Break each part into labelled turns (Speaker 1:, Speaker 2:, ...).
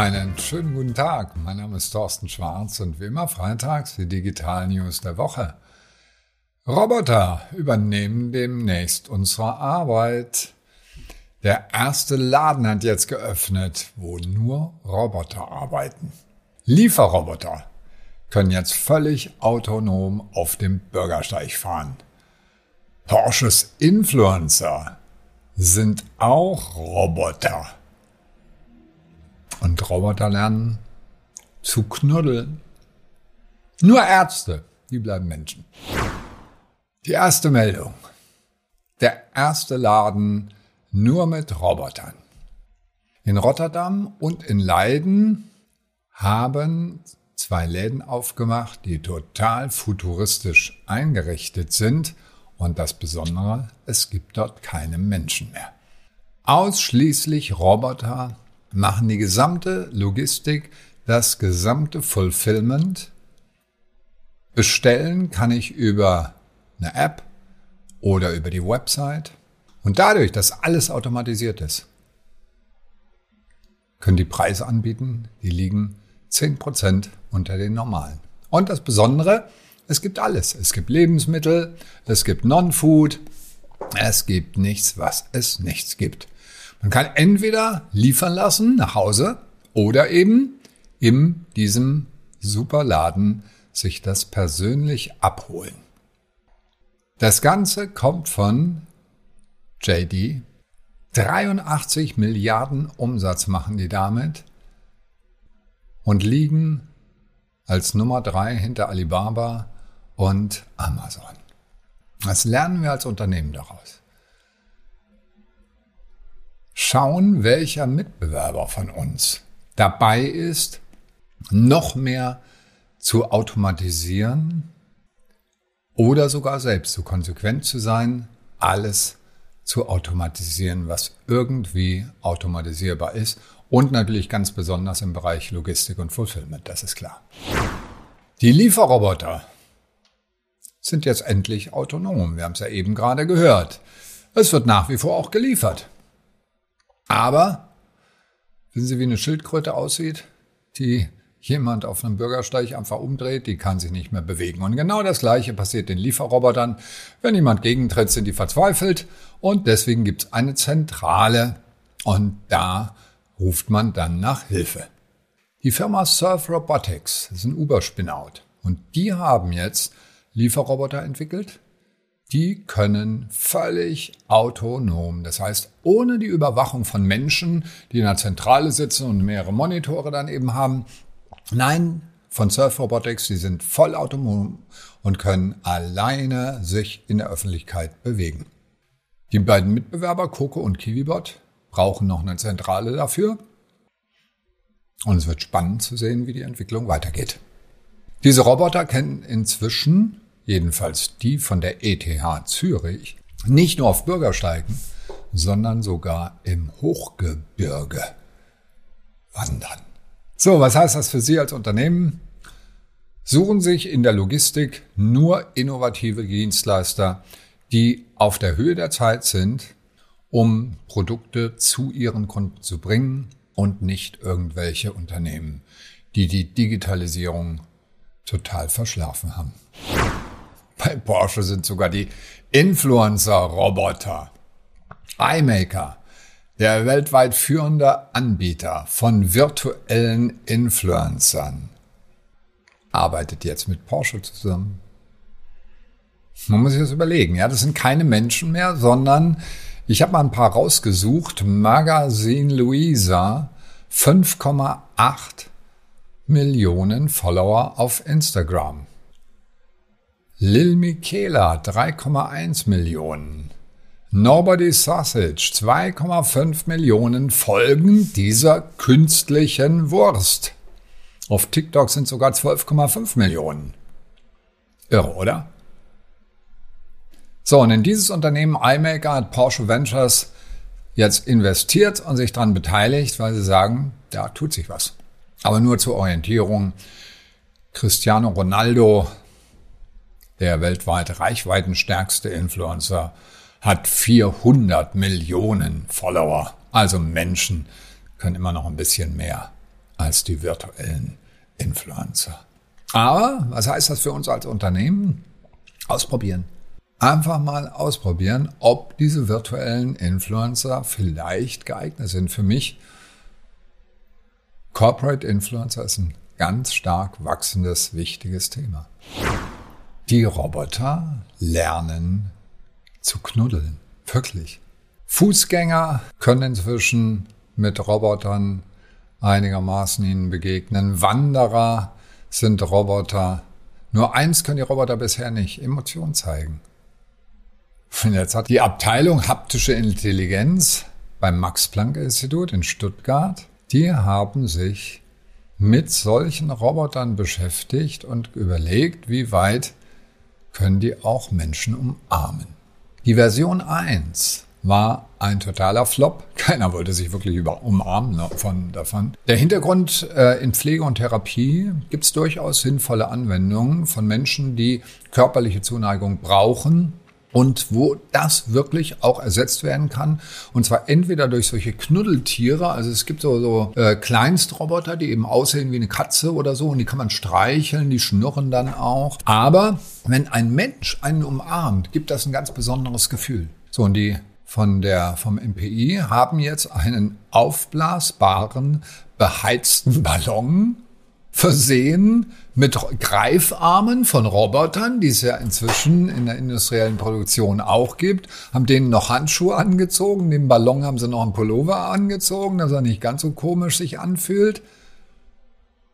Speaker 1: Einen schönen guten Tag. Mein Name ist Thorsten Schwarz und wie immer freitags die Digital News der Woche. Roboter übernehmen demnächst unsere Arbeit. Der erste Laden hat jetzt geöffnet, wo nur Roboter arbeiten. Lieferroboter können jetzt völlig autonom auf dem Bürgersteig fahren. Porsches Influencer sind auch Roboter. Und Roboter lernen zu knuddeln. Nur Ärzte, die bleiben Menschen. Die erste Meldung. Der erste Laden nur mit Robotern. In Rotterdam und in Leiden haben zwei Läden aufgemacht, die total futuristisch eingerichtet sind. Und das Besondere, es gibt dort keine Menschen mehr. Ausschließlich Roboter machen die gesamte Logistik, das gesamte Fulfillment. Bestellen kann ich über eine App oder über die Website. Und dadurch, dass alles automatisiert ist, können die Preise anbieten, die liegen 10% unter den normalen. Und das Besondere, es gibt alles. Es gibt Lebensmittel, es gibt Non-Food, es gibt nichts, was es nichts gibt. Man kann entweder liefern lassen nach Hause oder eben in diesem Superladen sich das persönlich abholen. Das Ganze kommt von JD. 83 Milliarden Umsatz machen die damit und liegen als Nummer drei hinter Alibaba und Amazon. Was lernen wir als Unternehmen daraus? Schauen, welcher Mitbewerber von uns dabei ist, noch mehr zu automatisieren oder sogar selbst so konsequent zu sein, alles zu automatisieren, was irgendwie automatisierbar ist und natürlich ganz besonders im Bereich Logistik und Fulfillment, das ist klar. Die Lieferroboter sind jetzt endlich autonom. Wir haben es ja eben gerade gehört. Es wird nach wie vor auch geliefert. Aber, wissen Sie, wie eine Schildkröte aussieht, die jemand auf einem Bürgersteig einfach umdreht, die kann sich nicht mehr bewegen. Und genau das Gleiche passiert den Lieferrobotern. Wenn jemand gegentritt, sind die verzweifelt und deswegen gibt es eine Zentrale und da ruft man dann nach Hilfe. Die Firma Surf Robotics ist ein Uber-Spinout und die haben jetzt Lieferroboter entwickelt. Die können völlig autonom, das heißt ohne die Überwachung von Menschen, die in der Zentrale sitzen und mehrere Monitore dann eben haben. Nein, von Surf Robotics, die sind voll autonom und können alleine sich in der Öffentlichkeit bewegen. Die beiden Mitbewerber Coco und KiwiBot brauchen noch eine Zentrale dafür. Und es wird spannend zu sehen, wie die Entwicklung weitergeht. Diese Roboter kennen inzwischen, jedenfalls die von der ETH Zürich, nicht nur auf Bürgersteigen, sondern sogar im Hochgebirge wandern. So, was heißt das für Sie als Unternehmen? Suchen sich in der Logistik nur innovative Dienstleister, die auf der Höhe der Zeit sind um Produkte zu ihren Kunden zu bringen und nicht irgendwelche Unternehmen, die die Digitalisierung total verschlafen haben. Bei Porsche sind sogar die Influencer-Roboter. iMaker, der weltweit führende Anbieter von virtuellen Influencern, arbeitet jetzt mit Porsche zusammen. Man muss sich das überlegen. Ja, das sind keine Menschen mehr, sondern ich habe mal ein paar rausgesucht. Magazine Luisa, 5,8 Millionen Follower auf Instagram. Lil Michaela, 3,1 Millionen. Nobody Sausage, 2,5 Millionen folgen dieser künstlichen Wurst. Auf TikTok sind sogar 12,5 Millionen. Irre, oder? So, und in dieses Unternehmen iMaker hat Porsche Ventures jetzt investiert und sich daran beteiligt, weil sie sagen, da tut sich was. Aber nur zur Orientierung. Cristiano Ronaldo, der weltweit reichweitenstärkste Influencer, hat 400 Millionen Follower. Also Menschen können immer noch ein bisschen mehr als die virtuellen Influencer. Aber was heißt das für uns als Unternehmen? Ausprobieren. Einfach mal ausprobieren, ob diese virtuellen Influencer vielleicht geeignet sind. Für mich, Corporate Influencer ist ein ganz stark wachsendes, wichtiges Thema. Die Roboter lernen zu knuddeln. Wirklich. Fußgänger können inzwischen mit Robotern einigermaßen ihnen begegnen. Wanderer sind Roboter. Nur eins können die Roboter bisher nicht, Emotionen zeigen. Und jetzt hat die Abteilung haptische Intelligenz beim Max-Planck-Institut in Stuttgart, die haben sich mit solchen Robotern beschäftigt und überlegt, wie weit können die auch Menschen umarmen. Die Version 1 war ein totaler Flop. Keiner wollte sich wirklich über umarmen ne, von, davon. Der Hintergrund äh, in Pflege und Therapie gibt es durchaus sinnvolle Anwendungen von Menschen, die körperliche Zuneigung brauchen und wo das wirklich auch ersetzt werden kann. Und zwar entweder durch solche Knuddeltiere, also es gibt so, so äh, Kleinstroboter, die eben aussehen wie eine Katze oder so und die kann man streicheln, die schnurren dann auch. Aber wenn ein Mensch einen umarmt, gibt das ein ganz besonderes Gefühl. So, und die von der, vom MPI haben jetzt einen aufblasbaren, beheizten Ballon versehen mit Greifarmen von Robotern, die es ja inzwischen in der industriellen Produktion auch gibt, haben denen noch Handschuhe angezogen, dem Ballon haben sie noch einen Pullover angezogen, dass er nicht ganz so komisch sich anfühlt.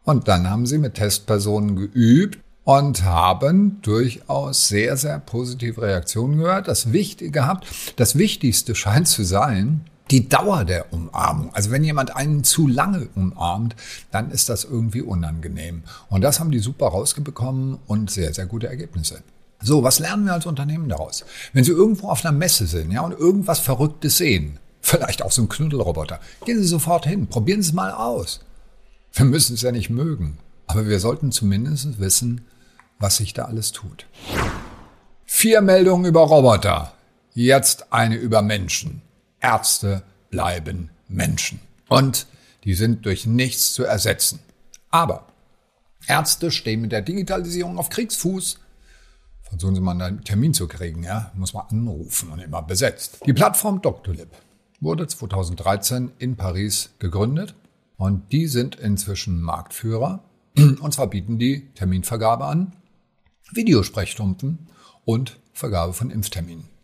Speaker 1: Und dann haben sie mit Testpersonen geübt, und haben durchaus sehr, sehr positive Reaktionen gehört. Das Wichtige gehabt, das Wichtigste scheint zu sein, die Dauer der Umarmung. Also wenn jemand einen zu lange umarmt, dann ist das irgendwie unangenehm. Und das haben die super rausgebekommen und sehr, sehr gute Ergebnisse. So, was lernen wir als Unternehmen daraus? Wenn Sie irgendwo auf einer Messe sind, ja, und irgendwas Verrücktes sehen, vielleicht auch so ein Knuddelroboter, gehen Sie sofort hin, probieren Sie es mal aus. Wir müssen es ja nicht mögen, aber wir sollten zumindest wissen, was sich da alles tut. Vier Meldungen über Roboter. Jetzt eine über Menschen. Ärzte bleiben Menschen. Und die sind durch nichts zu ersetzen. Aber Ärzte stehen mit der Digitalisierung auf Kriegsfuß. Versuchen Sie mal einen Termin zu kriegen, ja? Muss man anrufen und immer besetzt. Die Plattform Doctolib wurde 2013 in Paris gegründet und die sind inzwischen Marktführer. Und zwar bieten die Terminvergabe an Videosprechstunden und Vergabe von Impfterminen.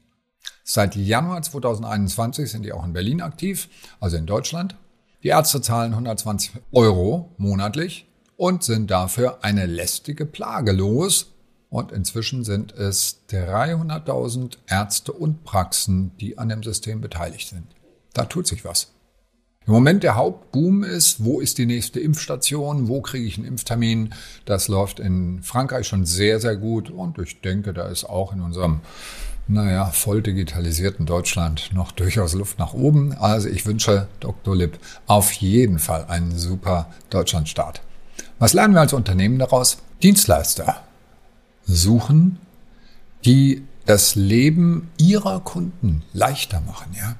Speaker 1: Seit Januar 2021 sind die auch in Berlin aktiv, also in Deutschland. Die Ärzte zahlen 120 Euro monatlich und sind dafür eine lästige Plage los. Und inzwischen sind es 300.000 Ärzte und Praxen, die an dem System beteiligt sind. Da tut sich was. Im Moment der Hauptboom ist, wo ist die nächste Impfstation, wo kriege ich einen Impftermin. Das läuft in Frankreich schon sehr, sehr gut und ich denke, da ist auch in unserem, naja, voll digitalisierten Deutschland noch durchaus Luft nach oben. Also ich wünsche Dr. Lipp auf jeden Fall einen super Deutschlandstart. Was lernen wir als Unternehmen daraus? Dienstleister suchen, die das Leben ihrer Kunden leichter machen, ja.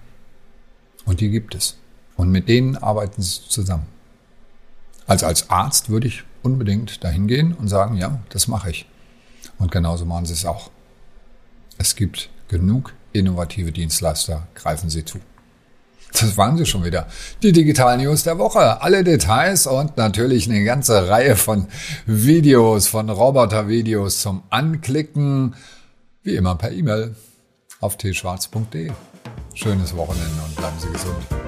Speaker 1: Und die gibt es. Und mit denen arbeiten sie zusammen. Also als Arzt würde ich unbedingt dahin gehen und sagen, ja, das mache ich. Und genauso machen sie es auch. Es gibt genug innovative Dienstleister, greifen Sie zu. Das waren sie schon wieder. Die Digital News der Woche. Alle Details und natürlich eine ganze Reihe von Videos, von Roboter-Videos zum Anklicken. Wie immer per E-Mail auf tschwarz.de. Schönes Wochenende und bleiben Sie gesund.